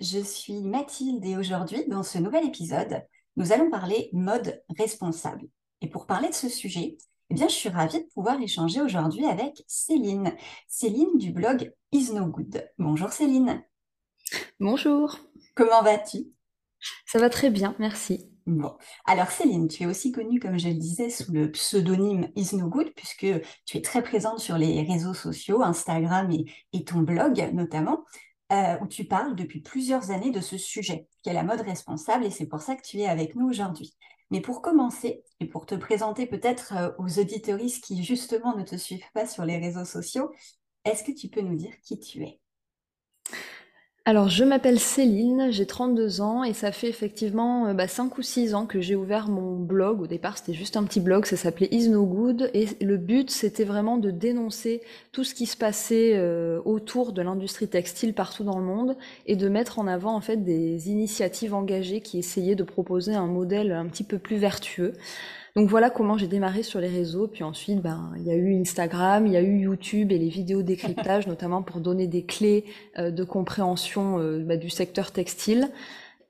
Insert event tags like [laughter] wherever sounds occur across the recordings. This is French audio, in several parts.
je suis Mathilde et aujourd'hui, dans ce nouvel épisode, nous allons parler mode responsable. Et pour parler de ce sujet, eh bien, je suis ravie de pouvoir échanger aujourd'hui avec Céline. Céline du blog Is No Good. Bonjour Céline. Bonjour. Comment vas-tu? Ça va très bien, merci. Bon, alors Céline, tu es aussi connue, comme je le disais, sous le pseudonyme Is No Good, puisque tu es très présente sur les réseaux sociaux, Instagram et ton blog notamment. Euh, où tu parles depuis plusieurs années de ce sujet, qui est la mode responsable, et c'est pour ça que tu es avec nous aujourd'hui. Mais pour commencer, et pour te présenter peut-être euh, aux auditoristes qui justement ne te suivent pas sur les réseaux sociaux, est-ce que tu peux nous dire qui tu es? Alors, je m'appelle Céline, j'ai 32 ans et ça fait effectivement euh, bah, 5 ou 6 ans que j'ai ouvert mon blog. Au départ, c'était juste un petit blog, ça s'appelait Is No Good et le but, c'était vraiment de dénoncer tout ce qui se passait euh, autour de l'industrie textile partout dans le monde et de mettre en avant en fait des initiatives engagées qui essayaient de proposer un modèle un petit peu plus vertueux. Donc voilà comment j'ai démarré sur les réseaux. Puis ensuite, ben, il y a eu Instagram, il y a eu YouTube et les vidéos décryptage, [laughs] notamment pour donner des clés euh, de compréhension euh, bah, du secteur textile.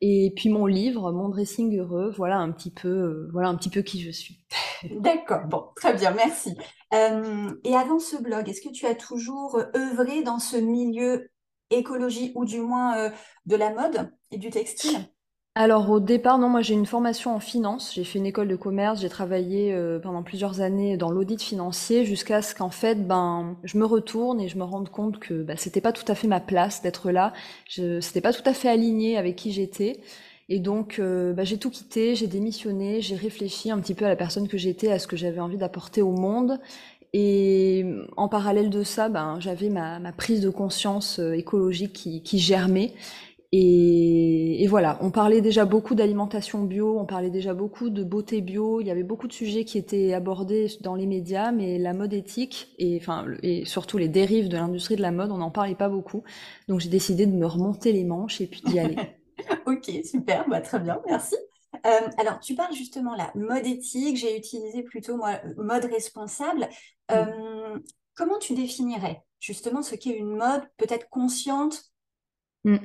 Et puis mon livre, Mon dressing heureux, voilà un petit peu, euh, voilà un petit peu qui je suis. [laughs] D'accord, bon, très bien, merci. et avant ce blog, est-ce que tu as toujours œuvré dans ce milieu écologie ou du moins de la mode et du textile? Alors au départ, non, moi j'ai une formation en finance, j'ai fait une école de commerce, j'ai travaillé euh, pendant plusieurs années dans l'audit financier jusqu'à ce qu'en fait, ben, je me retourne et je me rende compte que ben, c'était pas tout à fait ma place d'être là, je, c'était pas tout à fait aligné avec qui j'étais. Et donc, euh, ben, j'ai tout quitté, j'ai démissionné, j'ai réfléchi un petit peu à la personne que j'étais, à ce que j'avais envie d'apporter au monde. Et en parallèle de ça, ben, j'avais ma, ma prise de conscience euh, écologique qui, qui germait. Et, voilà, on parlait déjà beaucoup d'alimentation bio, on parlait déjà beaucoup de beauté bio, il y avait beaucoup de sujets qui étaient abordés dans les médias, mais la mode éthique et, enfin, et surtout les dérives de l'industrie de la mode, on n'en parlait pas beaucoup. Donc j'ai décidé de me remonter les manches et puis d'y aller. [laughs] ok, super, bah, très bien, merci. Euh, alors, tu parles justement là, mode éthique, j'ai utilisé plutôt moi, mode responsable. Mm. Euh, comment tu définirais justement ce qu'est une mode peut-être consciente Mmh.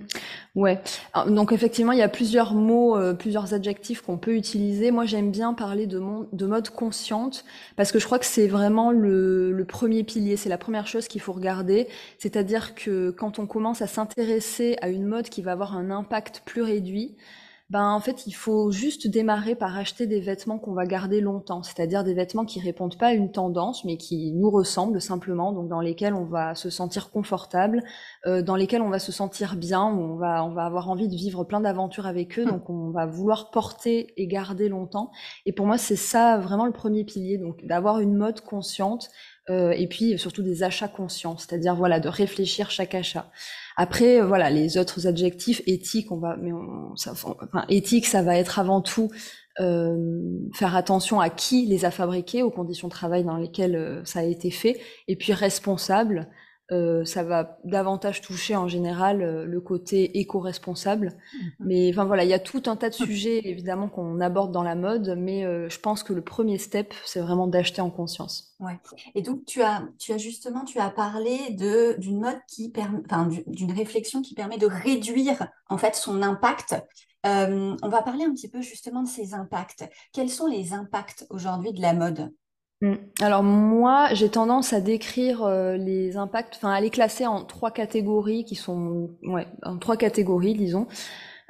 Ouais. donc effectivement, il y a plusieurs mots, euh, plusieurs adjectifs qu'on peut utiliser. Moi, j'aime bien parler de, de mode consciente parce que je crois que c'est vraiment le premier pilier, c'est la première chose qu'il faut regarder. C'est-à-dire que quand on commence à s'intéresser à une mode qui va avoir un impact plus réduit, ben en fait, il faut juste démarrer par acheter des vêtements qu'on va garder longtemps, c'est-à-dire des vêtements qui répondent pas à une tendance, mais qui nous ressemblent simplement, donc dans lesquels on va se sentir confortable, euh, dans lesquels on va se sentir bien, où on va on va avoir envie de vivre plein d'aventures avec eux, donc on va vouloir porter et garder longtemps. Et pour moi, c'est ça vraiment le premier pilier, donc d'avoir une mode consciente euh, et puis surtout des achats conscients, c'est-à-dire voilà de réfléchir chaque achat. Après, euh, voilà, les autres adjectifs, éthique, on va, mais on, ça, enfin, éthique, ça va être avant tout euh, faire attention à qui les a fabriqués, aux conditions de travail dans lesquelles euh, ça a été fait, et puis responsable, euh, ça va davantage toucher en général euh, le côté éco-responsable. Mhm. Mais enfin voilà, il y a tout un tas de sujets évidemment qu'on aborde dans la mode, mais euh, je pense que le premier step, c'est vraiment d'acheter en conscience. Ouais. Et donc tu as, tu as justement, tu as parlé de d'une mode qui permet, enfin d'une réflexion qui permet de réduire en fait son impact. on va parler un petit peu justement de ces impacts. Quels sont les impacts aujourd'hui de la mode? Mm. Alors moi, j'ai tendance à décrire euh, les impacts, enfin à les classer en trois catégories qui sont, ouais, en trois catégories, disons.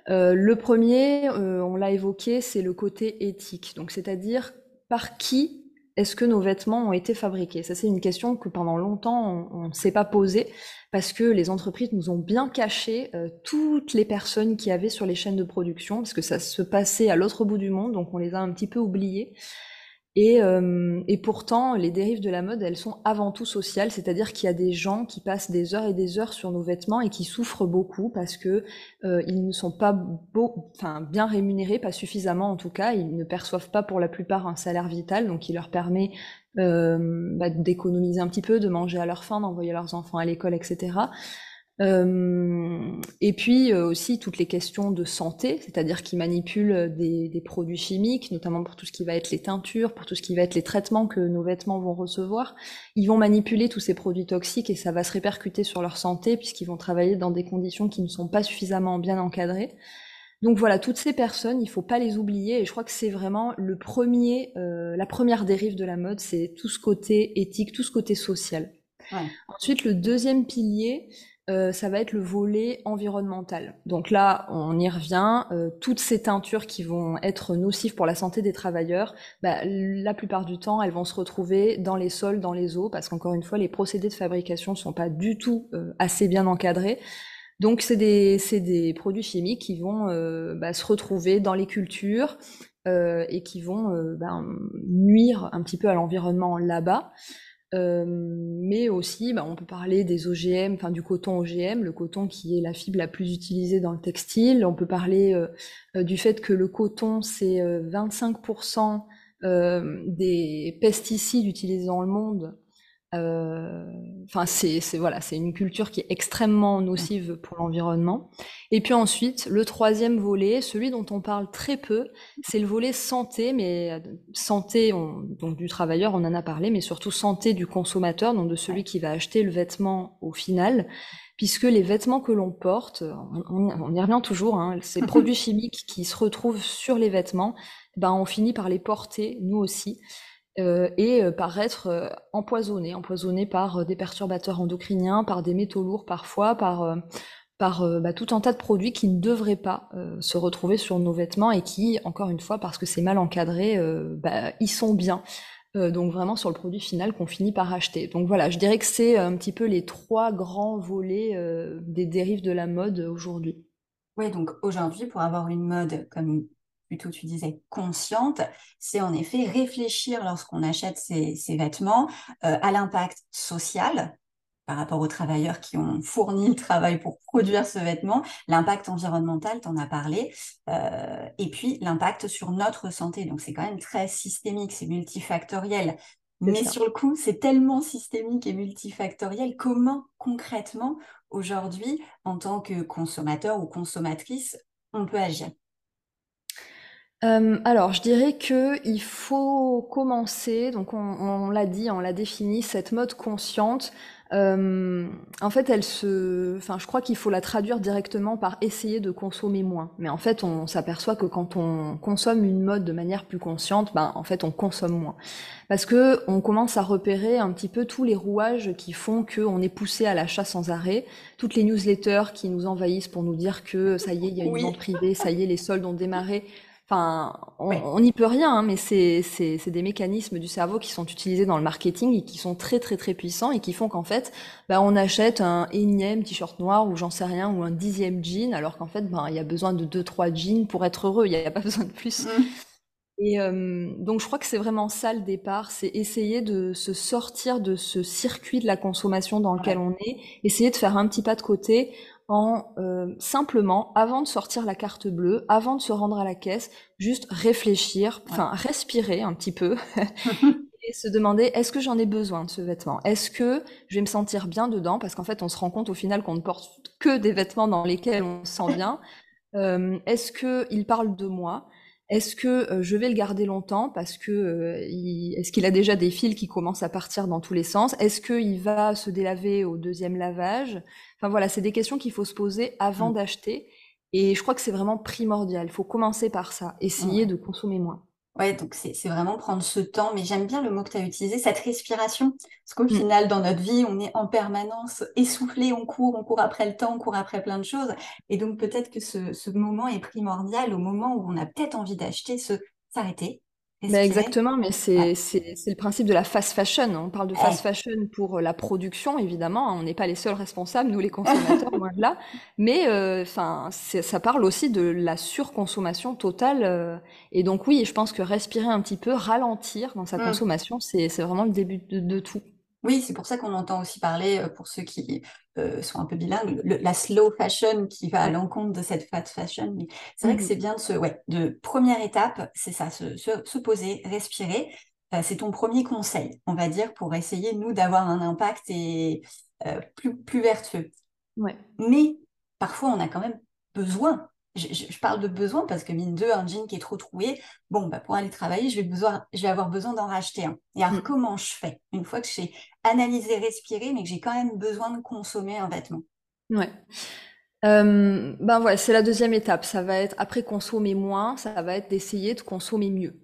Euh, le premier, euh, on l'a évoqué, c'est le côté éthique. Donc c'est-à-dire par qui est-ce que nos vêtements ont été fabriqués? Ça, c'est une question que pendant longtemps on ne s'est pas posée parce que les entreprises nous ont bien caché toutes les personnes qui avaient sur les chaînes de production parce que ça se passait à l'autre bout du monde, donc on les a un petit peu oubliées. Et, euh, et, pourtant, les dérives de la mode, elles sont avant tout sociales, c'est-à-dire qu'il y a des gens qui passent des heures et des heures sur nos vêtements et qui souffrent beaucoup parce que euh, ils ne sont pas bien rémunérés, pas suffisamment en tout cas. Ils ne perçoivent pas pour la plupart un salaire vital, donc qui leur permet euh, bah, d'économiser un petit peu, de manger à leur faim, d'envoyer leurs enfants à l'école, etc. Euh, et puis euh, aussi toutes les questions de santé, c'est-à-dire qu'ils manipulent des, des, produits chimiques, notamment pour tout ce qui va être les teintures, pour tout ce qui va être les traitements que nos vêtements vont recevoir. Ils vont manipuler tous ces produits toxiques et ça va se répercuter sur leur santé puisqu'ils vont travailler dans des conditions qui ne sont pas suffisamment bien encadrées. Donc voilà, toutes ces personnes, il faut pas les oublier et je crois que c'est vraiment le premier, euh, la première dérive de la mode, c'est tout ce côté éthique, tout ce côté social. Ouais. Ensuite, le deuxième pilier, euh, ça va être le volet environnemental. Donc là, on y revient. Euh, toutes ces teintures qui vont être nocives pour la santé des travailleurs, bah, la plupart du temps, elles vont se retrouver dans les sols, dans les eaux, parce qu'encore une fois, les procédés de fabrication sont pas du tout euh, assez bien encadrés. Donc c'est des, des, produits chimiques qui vont euh, bah, se retrouver dans les cultures et qui vont bah, nuire un petit peu à l'environnement là-bas. Euh, mais aussi, bah, on peut parler des OGM, enfin du coton OGM, le coton qui est la fibre la plus utilisée dans le textile. On peut parler euh, euh, du fait que le coton, c'est 25% des pesticides utilisés dans le monde euh, enfin, c'est voilà, c'est une culture qui est extrêmement nocive pour l'environnement. Et puis ensuite, le troisième volet, celui dont on parle très peu, c'est le volet santé, mais euh, santé donc du travailleur, on en a parlé, mais surtout santé du consommateur, donc de celui qui va acheter le vêtement au final, puisque les vêtements que l'on porte, on, y revient toujours, hein, ces [laughs] produits chimiques qui se retrouvent sur les vêtements, ben on finit par les porter nous aussi. Euh, et euh, par être euh, empoisonné, empoisonné par des perturbateurs endocriniens, par des métaux lourds parfois, par, bah, tout un tas de produits qui ne devraient pas se retrouver sur nos vêtements et qui, encore une fois, parce que c'est mal encadré, bah, ils sont bien. donc vraiment sur le produit final qu'on finit par acheter. Donc voilà, je dirais que c'est un petit peu les trois grands volets des dérives de la mode aujourd'hui. Oui, donc aujourd'hui, pour avoir une mode comme plutôt tu disais consciente, c'est en effet réfléchir lorsqu'on achète ces, vêtements euh, à l'impact social par rapport aux travailleurs qui ont fourni le travail pour produire ce vêtement, l'impact environnemental, tu en as parlé, euh, et puis l'impact sur notre santé. Donc c'est quand même très systémique, c'est multifactoriel. Mais sur le coup, c'est tellement systémique et multifactoriel. Comment concrètement, aujourd'hui, en tant que consommateur ou consommatrice, on peut agir? Euh, alors, je dirais que il faut commencer, donc on, l'a dit, on l'a défini, cette mode consciente. Euh, en fait, elle se, enfin, je crois qu'il faut la traduire directement par essayer de consommer moins. Mais en fait, on s'aperçoit que quand on consomme une mode de manière plus consciente, ben, en fait, on consomme moins. Parce que on commence à repérer un petit peu tous les rouages qui font qu'on est poussé à l'achat sans arrêt, toutes les newsletters qui nous envahissent pour nous dire que ça y est, il y a une vente privée, ça y est, les soldes ont démarré. Enfin, on n'y peut rien, hein, mais c'est des mécanismes du cerveau qui sont utilisés dans le marketing et qui sont très très très puissants et qui font qu'en fait, bah, on achète un énième t-shirt noir ou j'en sais rien ou un dixième jean, alors qu'en fait, ben il y a besoin de deux trois jeans pour être heureux. Il n'y a, pas [laughs] besoin de plus. Mmh. Et euh, donc, je crois que c'est vraiment ça le départ, c'est essayer de se sortir de ce circuit de la consommation dans lequel on est, essayer de faire un petit pas de côté en euh, simplement, avant de sortir la carte bleue, avant de se rendre à la caisse, juste réfléchir, enfin respirer un petit peu [laughs] et se demander est-ce que j'en ai besoin de ce vêtement? Est-ce que je vais me sentir bien dedans? Parce qu'en fait, on se rend compte au final qu'on ne porte que des vêtements dans lesquels on se sent bien. Euh, est-ce qu'il parle de moi? Est-ce que euh, je vais le garder longtemps parce que euh, est-ce qu'il a déjà des fils qui commencent à partir dans tous les sens? Est-ce qu'il va se délaver au deuxième lavage? Enfin voilà, c'est des questions qu'il faut se poser avant mmh. d'acheter. Et je crois que c'est vraiment primordial. Il faut commencer par ça, essayer de consommer moins. Ouais, donc c'est vraiment prendre ce temps, mais j'aime bien le mot que tu as utilisé, cette respiration. Parce qu'au mmh. final, dans notre vie, on est en permanence essoufflé, on court, on court après le temps, on court après plein de choses. Et donc peut-être que ce, ce, moment est primordial au moment où on a peut-être envie d'acheter, se s'arrêter, Bah, exactement, mais c'est c'est c'est le principe de la fast fashion. On parle de fast fashion pour la production, évidemment. On n'est pas les seuls responsables, nous les consommateurs, [laughs] loin de là. Mais euh, enfin, ça parle aussi de la surconsommation totale. Euh, et donc oui, je pense que respirer un petit peu, ralentir dans sa mmh. consommation, c'est c'est vraiment le début de tout. Oui, c'est pour ça qu'on entend aussi parler, euh, pour ceux qui euh, sont un peu bilingues, la slow fashion qui va à l'encontre de cette fast fashion. C'est vrai que mmh c'est bien de se, ouais, de première étape, c'est ça, se, poser, respirer. Euh, c'est ton premier conseil, on va dire, pour essayer, nous, d'avoir un impact et plus, plus vertueux. Ouais. Mais parfois, on a quand même besoin je, parle de besoin parce que mine de un jean qui est trop troué, bon, bah, pour aller travailler, je vais, besoin, je vais avoir besoin d'en racheter un. Et alors, mm. comment je fais Une fois que j'ai analysé, respiré, mais que j'ai quand même besoin de consommer un vêtement? Ouais. Euh, ben voilà, c'est la deuxième étape. Ça va être, après consommer moins, ça va être d'essayer de consommer mieux.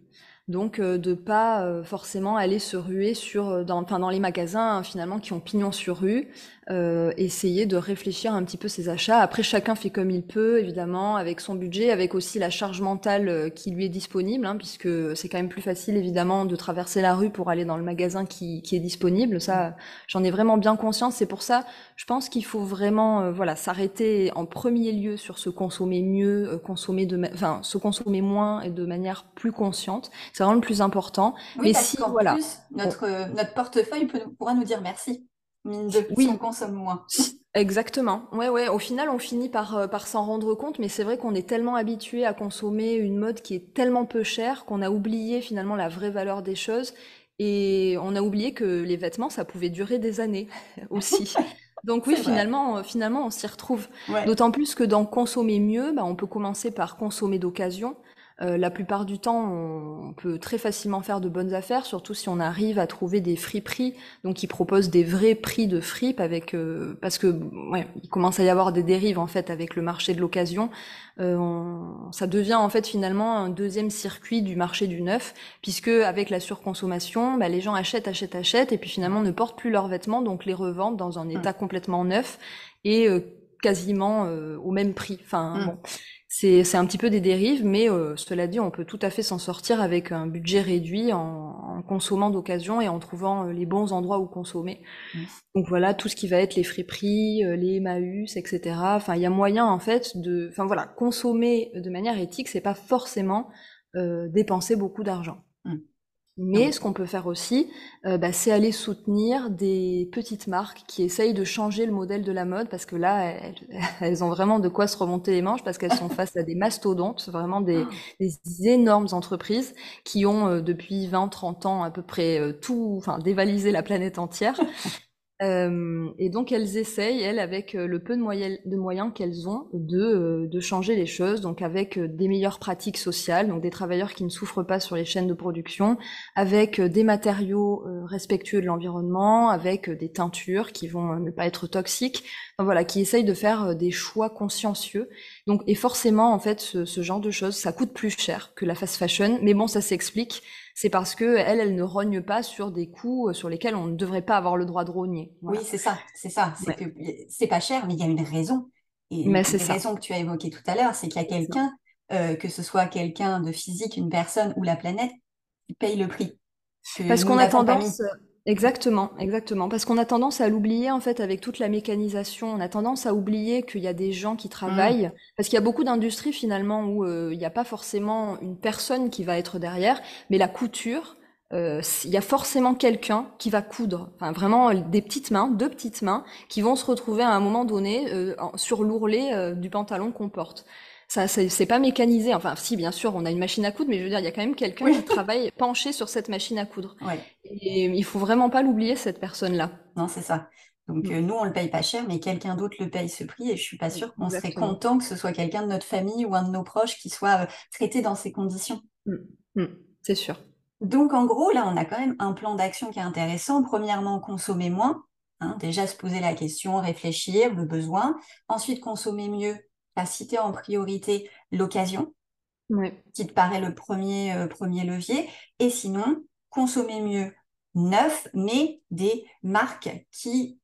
Donc euh, de pas euh, forcément aller se ruer sur dans, enfin, dans les magasins hein, finalement qui ont pignon sur rue, euh, essayer de réfléchir un petit peu ses achats. Après, chacun fait comme il peut, évidemment, avec son budget, avec aussi la charge mentale euh, qui lui est disponible, hein, puisque c'est quand même plus facile, évidemment, de traverser la rue pour aller dans le magasin qui, qui est disponible. Ça, j'en ai vraiment bien conscience. C'est pour ça, je pense qu'il faut vraiment, euh, voilà, s'arrêter en premier lieu sur se consommer mieux, consommer de, enfin, se consommer moins et de manière plus consciente. C'est vraiment le plus important. Oui, Mais si, voilà, plus, notre notre portefeuille peut, pourra nous dire merci mine de oui. on consomme moins. [laughs] Exactement. Ouais, ouais. Au final, on finit par, euh, par s'en rendre compte, mais c'est vrai qu'on est tellement habitué à consommer une mode qui est tellement peu chère qu'on a oublié finalement la vraie valeur des choses et on a oublié que les vêtements, ça pouvait durer des années [laughs] aussi. [laughs] Donc oui, finalement, euh, finalement, on s'y retrouve. D'autant plus que dans consommer mieux, bah, on peut commencer par consommer d'occasion. Euh, la plupart du temps, on peut très facilement faire de bonnes affaires, surtout si on arrive à trouver des friperies, donc qui proposent des vrais prix de fripe avec, euh, parce que ouais, il commence à y avoir des dérives en fait avec le marché de l'occasion. Euh, ça devient en fait finalement un deuxième circuit du marché du neuf, puisque avec la surconsommation, bah, les gens achètent, achètent, achètent, et puis finalement ne portent plus leurs vêtements, donc les revendent dans un état complètement neuf et quasiment au même prix. Enfin mmh. bon c'est un petit peu des dérives, mais euh, cela dit, on peut tout à fait s'en sortir avec un budget réduit en, consommant d'occasion et en trouvant euh, les bons endroits où consommer. Mmh. Donc voilà, tout ce qui va être les friperies, euh, les Emmaüs, etc. Enfin, il y a moyen en fait de, enfin voilà, consommer de manière éthique, c'est pas forcément dépenser beaucoup d'argent. Mmh. Mais ce qu'on peut faire aussi, euh, bah, c'est aller soutenir des petites marques qui essayent de changer le modèle de la mode parce que là, elles, [laughs] ont vraiment de quoi se remonter les manches parce qu'elles sont [laughs] face à des mastodontes, vraiment des, ah. énormes entreprises qui ont euh, depuis 20-30 ans à peu près euh, tout, enfin dévalisé la planète entière [laughs] euh, et donc elles essayent, elles, avec euh, le peu de, moyens, de moyens qu'elles ont, de, euh, de, changer les choses, donc avec des meilleures pratiques sociales, donc des travailleurs qui ne souffrent pas sur les chaînes de production, avec des matériaux respectueux de l'environnement, avec des teintures qui vont ne pas être toxiques, voilà, qui essayent de faire des choix consciencieux. Donc, et forcément, en fait, ce, ce genre de choses, ça coûte plus cher que la fast fashion, mais bon, ça s'explique c'est parce que elle, elle ne rogne pas sur des coûts euh, sur lesquels on ne devrait pas avoir le droit de rogner. Oui, c'est ça, c'est ça. C'est que c'est pas cher, mais il y a une raison. Et mais c'est la raison que tu as évoquée tout à l'heure, c'est qu'il y a quelqu'un, euh, que ce soit quelqu'un de physique, une personne ou la planète, qui paye le prix. Parce qu'on a tendance, Exactement, exactement. Parce qu'on a tendance à l'oublier en fait avec toute la mécanisation. On a tendance à oublier qu'il y a des gens qui travaillent. Mmh. Parce qu'il y a beaucoup d'industries finalement où euh, il n'y a pas forcément une personne qui va être derrière, mais la couture, euh, il y a forcément quelqu'un qui va coudre. Enfin vraiment des petites mains, deux petites mains, qui vont se retrouver à un moment donné euh, sur l'ourlet du pantalon qu'on porte ça c'est pas mécanisé. Enfin, si bien sûr, on a une machine à coudre, mais je veux dire, il y a quand même quelqu'un qui travaille penché sur cette machine à coudre. Et il faut vraiment pas l'oublier cette personne-là. Non, c'est ça. Donc mm. euh, nous, on le paye pas cher, mais quelqu'un d'autre le paye ce prix, et je suis pas sûre qu'on serait content que ce soit quelqu'un de notre famille ou un de nos proches qui soit euh, traité dans ces conditions. Mm. Mm. C'est sûr. Donc en gros, là, on a quand même un plan d'action qui est intéressant. Premièrement, consommer moins. Hein, déjà se poser la question, réfléchir, le besoin. Ensuite, consommer mieux as cité en priorité l'occasion, qui te paraît le premier, euh, premier levier. Et sinon, consommer mieux neuf, mais des marques qui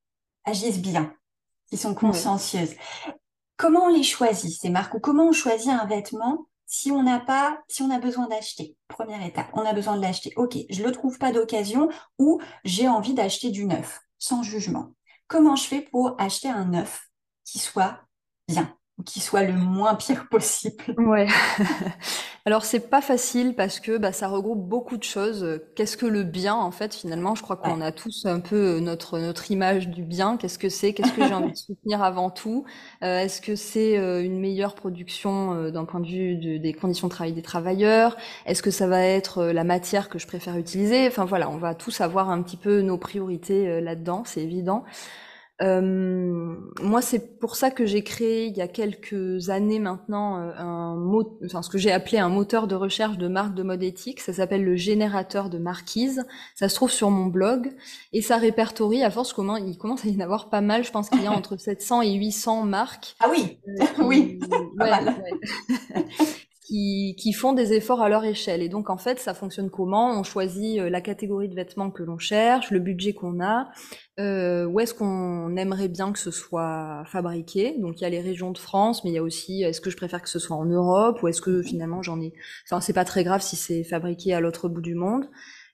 agissent bien, qui sont consciencieuses. Comment on les choisit, ces marques, ou comment on choisit un vêtement si on n'a pas, si on a besoin d'acheter, première étape, on a besoin de l'acheter. Ok, je le trouve pas d'occasion ou j'ai envie d'acheter du neuf, sans jugement. Comment je fais pour acheter un neuf qui soit bien? Qui soit le moins pire possible [laughs] Ouais. [laughs] Alors c'est pas facile parce que bah, ça regroupe beaucoup de choses. Qu'est-ce que le bien en fait finalement? Je crois qu'on a tous un peu notre notre image du bien. Qu'est-ce que c'est? Qu'est-ce que j'ai envie de soutenir avant tout? Euh, Est-ce que c'est euh, une meilleure production euh, d'un point de vue des conditions de travail des travailleurs? Est-ce que ça va être la matière que je préfère utiliser? Enfin voilà, on va tous avoir un petit peu nos priorités là-dedans, c'est évident. Euh, moi, c'est pour ça que j'ai créé il y a quelques années maintenant euh, un mot, enfin, ce que j'ai appelé un moteur de recherche de marque de mode éthique. Ça s'appelle le générateur de marquise. Ça se trouve sur mon blog et ça répertorie à force comment il commence à y en avoir pas mal. Je pense qu'il y a [laughs] entre 700 et 800 marques. Ah oui, euh, [laughs] oui, ouais, ouais. [laughs] qui, qui, font des efforts à leur échelle. Et donc, en fait, ça fonctionne comment? On choisit euh, la catégorie de vêtements que l'on cherche, le budget qu'on a, euh, où est-ce qu'on aimerait bien que ce soit fabriqué? Donc, il y a les régions de France, mais il y a aussi, est-ce que je préfère que ce soit en Europe, ou est-ce que finalement j'en ai... Enfin, c'est pas très grave si c'est fabriqué à l'autre bout du monde.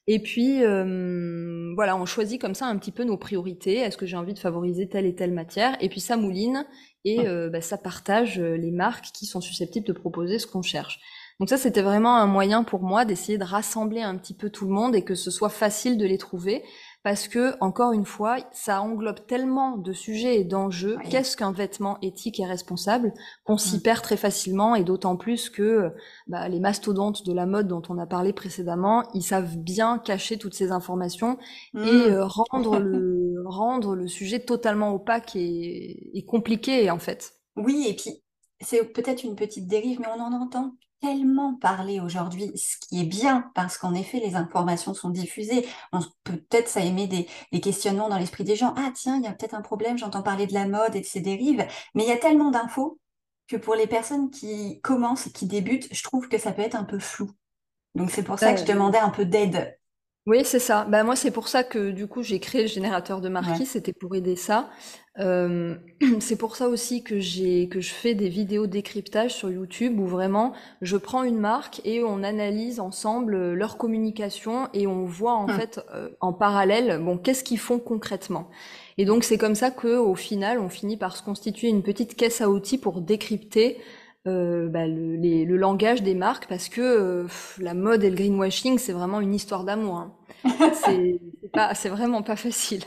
Et puis, euh, voilà, on choisit comme ça un petit peu nos priorités. Est-ce que j'ai envie de favoriser telle et telle matière? Et puis, ça mouline et euh, bah, ça partage euh, les marques qui sont susceptibles de proposer ce qu'on cherche. Donc ça, c'était vraiment un moyen pour moi d'essayer de rassembler un petit peu tout le monde et que ce soit facile de les trouver parce que, encore une fois, ça englobe tellement de sujets et d'enjeux. Qu'est-ce qu'un vêtement éthique et responsable qu'on s'y perd très facilement et d'autant plus que bah, les mastodontes de la mode dont on a parlé précédemment, ils savent bien cacher toutes ces informations et mm. euh, rendre le [laughs] rendre le sujet totalement opaque et, et compliqué en fait. Oui, et puis c'est peut-être une petite dérive, mais on en entend tellement parler aujourd'hui, ce qui est bien parce qu'en effet, les informations sont diffusées. Peut-être ça émet des, des questionnements dans l'esprit des gens. Ah tiens, il y a peut-être un problème, j'entends parler de la mode et de ses dérives, mais il y a tellement d'infos que pour les personnes qui commencent, qui débutent, je trouve que ça peut être un peu flou. Donc c'est pour ça que je demandais un peu d'aide oui, c'est ça. Bah, moi, c'est pour ça que du coup, j'ai créé le générateur de marquis, c'était pour aider ça. Euh, [clears throat] c'est pour ça aussi que j'ai que je fais des vidéos décryptage sur YouTube où vraiment je prends une marque et on analyse ensemble euh, leur communication et on voit en hum. fait euh, en parallèle bon qu'est-ce qu'ils font concrètement. Et donc c'est comme ça que au final on finit par se constituer une petite caisse à outils pour décrypter euh, bah, le, le, langage des marques parce que euh, la mode et le greenwashing, c'est vraiment une histoire d'amour. Hein. [laughs] C'est c'est vraiment pas facile.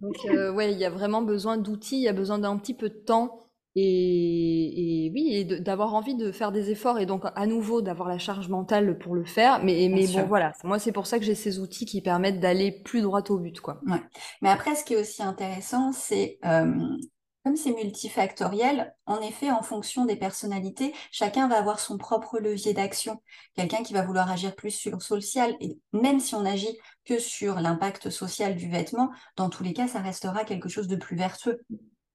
Donc euh, ouais, il y a vraiment besoin d'outils, il y a besoin d'un petit peu de temps et, et oui, et d'avoir envie de faire des efforts et donc à nouveau d'avoir la charge mentale pour le faire. Mais, mais bon, voilà, moi c'est pour ça que j'ai ces outils qui permettent d'aller plus droit au but, quoi. Ouais. Mais après, ce qui est aussi intéressant, c'est euh, comme c'est multifactoriel, en effet, en fonction des personnalités, chacun va avoir son propre levier d'action. Quelqu'un qui va vouloir agir plus sur le social, et même si on agit que sur l'impact social du vêtement, dans tous les cas, ça restera quelque chose de plus vertueux.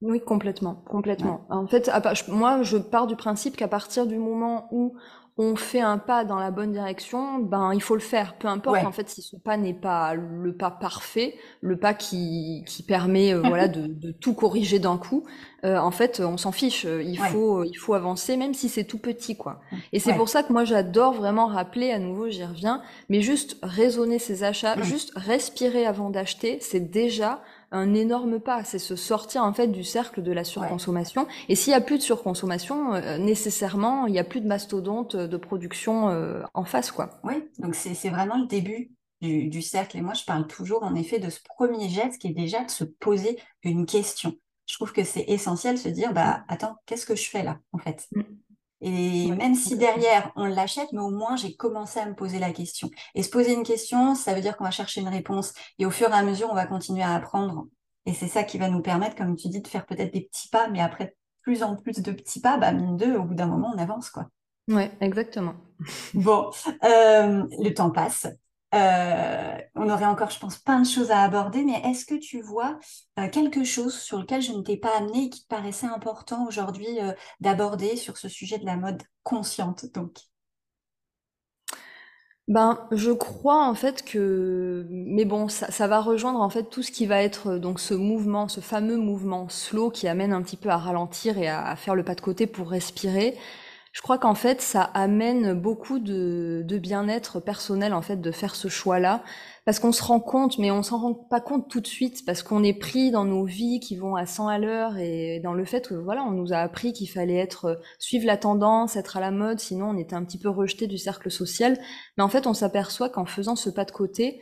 Oui, complètement, complètement. En fait, moi, je pars du principe qu'à partir du moment où on fait un pas dans la bonne direction, ben il faut le faire, peu importe en fait si ce pas n'est pas le pas parfait, le pas qui, qui permet euh, voilà de, [laughs] de, tout corriger d'un coup. Euh, en fait, on s'en fiche. Il faut il faut avancer même si c'est tout petit quoi. Et c'est pour ça que moi j'adore vraiment rappeler à nouveau, j'y reviens, mais juste raisonner ses achats, juste respirer avant d'acheter, c'est déjà un énorme pas. C'est se sortir en fait du cercle de la surconsommation. Et s'il y a plus de surconsommation, euh, nécessairement, il y a plus de mastodontes de production euh, en face, quoi. Oui, donc c'est vraiment le début du, du, cercle. Et moi, je parle toujours en effet de ce premier geste qui est déjà de se poser une question. Je trouve que c'est essentiel de se dire, bah attends, qu'est-ce que je fais là, en fait? Mm. Et même si derrière on l'achète, mais au moins j'ai commencé à me poser la question. Et se poser une question, ça veut dire qu'on va chercher une réponse. Et au fur et à mesure, on va continuer à apprendre. Et c'est ça qui va nous permettre, comme tu dis, de faire peut-être des petits pas, mais après plus en plus de petits pas, bah mine deux, au bout d'un moment, on avance, quoi. Ouais, exactement. Bon, euh, le temps passe. Euh, on aurait encore, je pense, plein de choses à aborder, mais est-ce que tu vois euh, quelque chose sur lequel je ne t'ai pas amené et qui te paraissait important aujourd'hui euh, d'aborder sur ce sujet de la mode consciente donc? Ben, je crois en fait que, mais bon, ça, va rejoindre en fait tout ce qui va être donc ce mouvement, ce fameux mouvement slow qui amène un petit peu à ralentir et à faire le pas de côté pour respirer. Je crois qu'en fait, ça amène beaucoup de, de bien-être personnel en fait de faire ce choix-là, parce qu'on se rend compte, mais on s'en rend pas compte tout de suite, parce qu'on est pris dans nos vies qui vont à 100 à l'heure et dans le fait que voilà, on nous a appris qu'il fallait être suivre la tendance, être à la mode, sinon on était un petit peu rejeté du cercle social. Mais en fait, on s'aperçoit qu'en faisant ce pas de côté,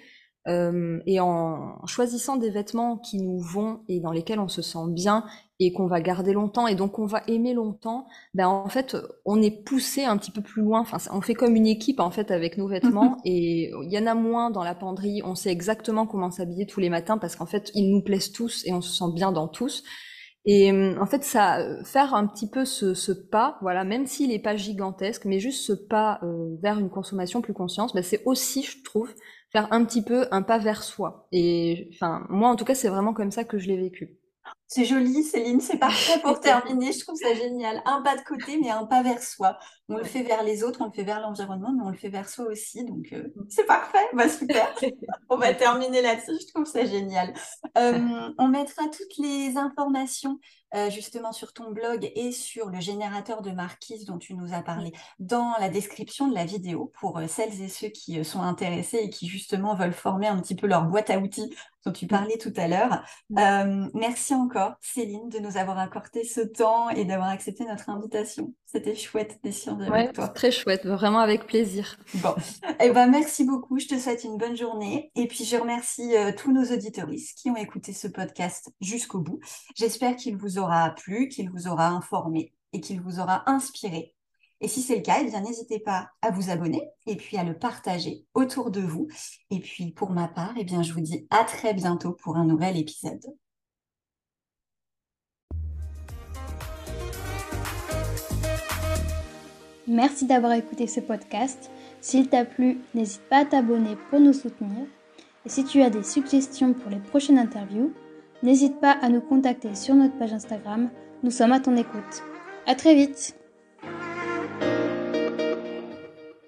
euh, et en choisissant des vêtements qui nous vont et dans lesquels on se sent bien et qu'on va garder longtemps et donc on va aimer longtemps, ben en fait on est poussé un petit peu plus loin. Enfin, on fait comme une équipe en fait avec nos vêtements [laughs] et il y en a moins dans la penderie. On sait exactement comment s'habiller tous les matins parce qu'en fait ils nous plaisent tous et on se sent bien dans tous. Et en fait, ça, faire un petit peu ce, ce pas, voilà, même s'il n'est pas gigantesque, mais juste ce pas euh, vers une consommation plus consciente, ben c'est aussi, je trouve, faire un petit peu un pas vers soi. Et enfin, moi, en tout cas, c'est vraiment comme ça que je l'ai vécu. C'est joli, Céline, c'est parfait pour [laughs] terminer. Je trouve ça génial. Un pas de côté, mais un pas vers soi. On le fait vers les autres, on le fait vers l'environnement, mais on le fait vers soi aussi. Donc, euh, c'est parfait. Bah, super. [laughs] on va terminer là-dessus. Je trouve ça génial. Euh, on mettra toutes les informations euh, justement sur ton blog et sur le générateur de marquises dont tu nous as parlé dans la description de la vidéo pour celles et ceux qui sont intéressés et qui justement veulent former un petit peu leur boîte à outils dont tu parlais tout à l'heure. merci encore, Céline, de nous avoir accordé ce temps et d'avoir accepté notre invitation. C'était chouette d'échanger avec toi. Très chouette, vraiment avec plaisir. Bon, [laughs] eh ben, merci beaucoup. Je te souhaite une bonne journée. Et puis, je remercie euh, tous nos auditoristes qui ont écouté ce podcast jusqu'au bout. J'espère qu'il vous aura plu, qu'il vous aura informé et qu'il vous aura inspiré. Et si c'est le cas, eh bien, n'hésitez pas à vous abonner et puis à le partager autour de vous. Et puis, pour ma part, eh bien, je vous dis à très bientôt pour un nouvel épisode. Merci d'avoir écouté ce podcast. S'il t'a plu, n'hésite pas à t'abonner pour nous soutenir. Et si tu as des suggestions pour les prochaines interviews, n'hésite pas à nous contacter sur notre page Instagram. Nous sommes à ton écoute. À très vite!